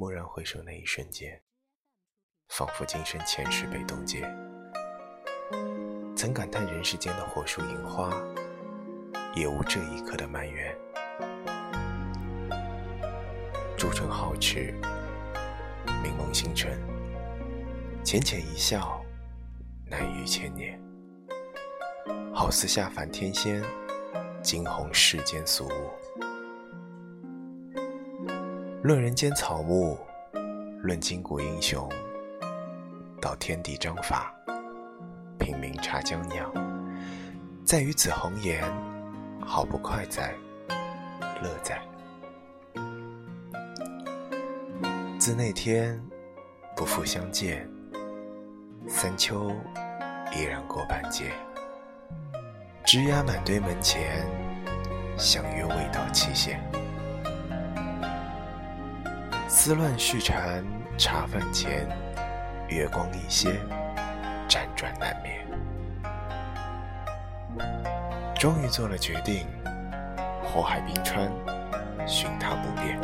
蓦然回首那一瞬间，仿佛今生前世被冻结。曾感叹人世间的火树银花，也无这一刻的埋怨。朱唇皓齿，明眸星辰，浅浅一笑，难逾千年。好似下凡天仙，惊鸿世间俗物。论人间草木，论今古英雄，道天地章法，品茗茶江酿，在于此红颜，好不快哉，乐哉。自那天不复相见，三秋依然过半截。枝桠满堆门前，相约未到期限。丝乱絮缠茶饭前，月光一些，辗转难眠。终于做了决定，火海冰川，寻他不变。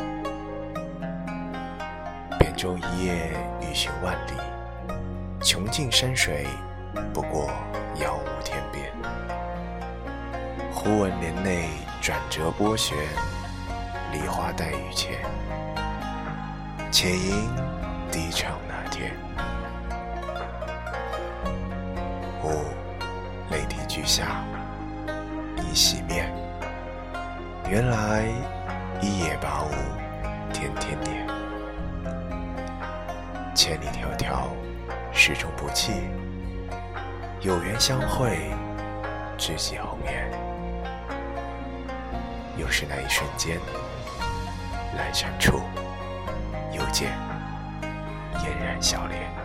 舟一叶，欲寻万里；穷尽山水，不过遥无天边。忽闻帘内转折波旋，梨花带雨前，且吟低唱那天。吾泪滴俱下，已洗面。原来一叶把吾天天念。千里迢迢，始终不弃。有缘相会，知己红颜。又是那一瞬间，阑珊处，嫣然笑脸。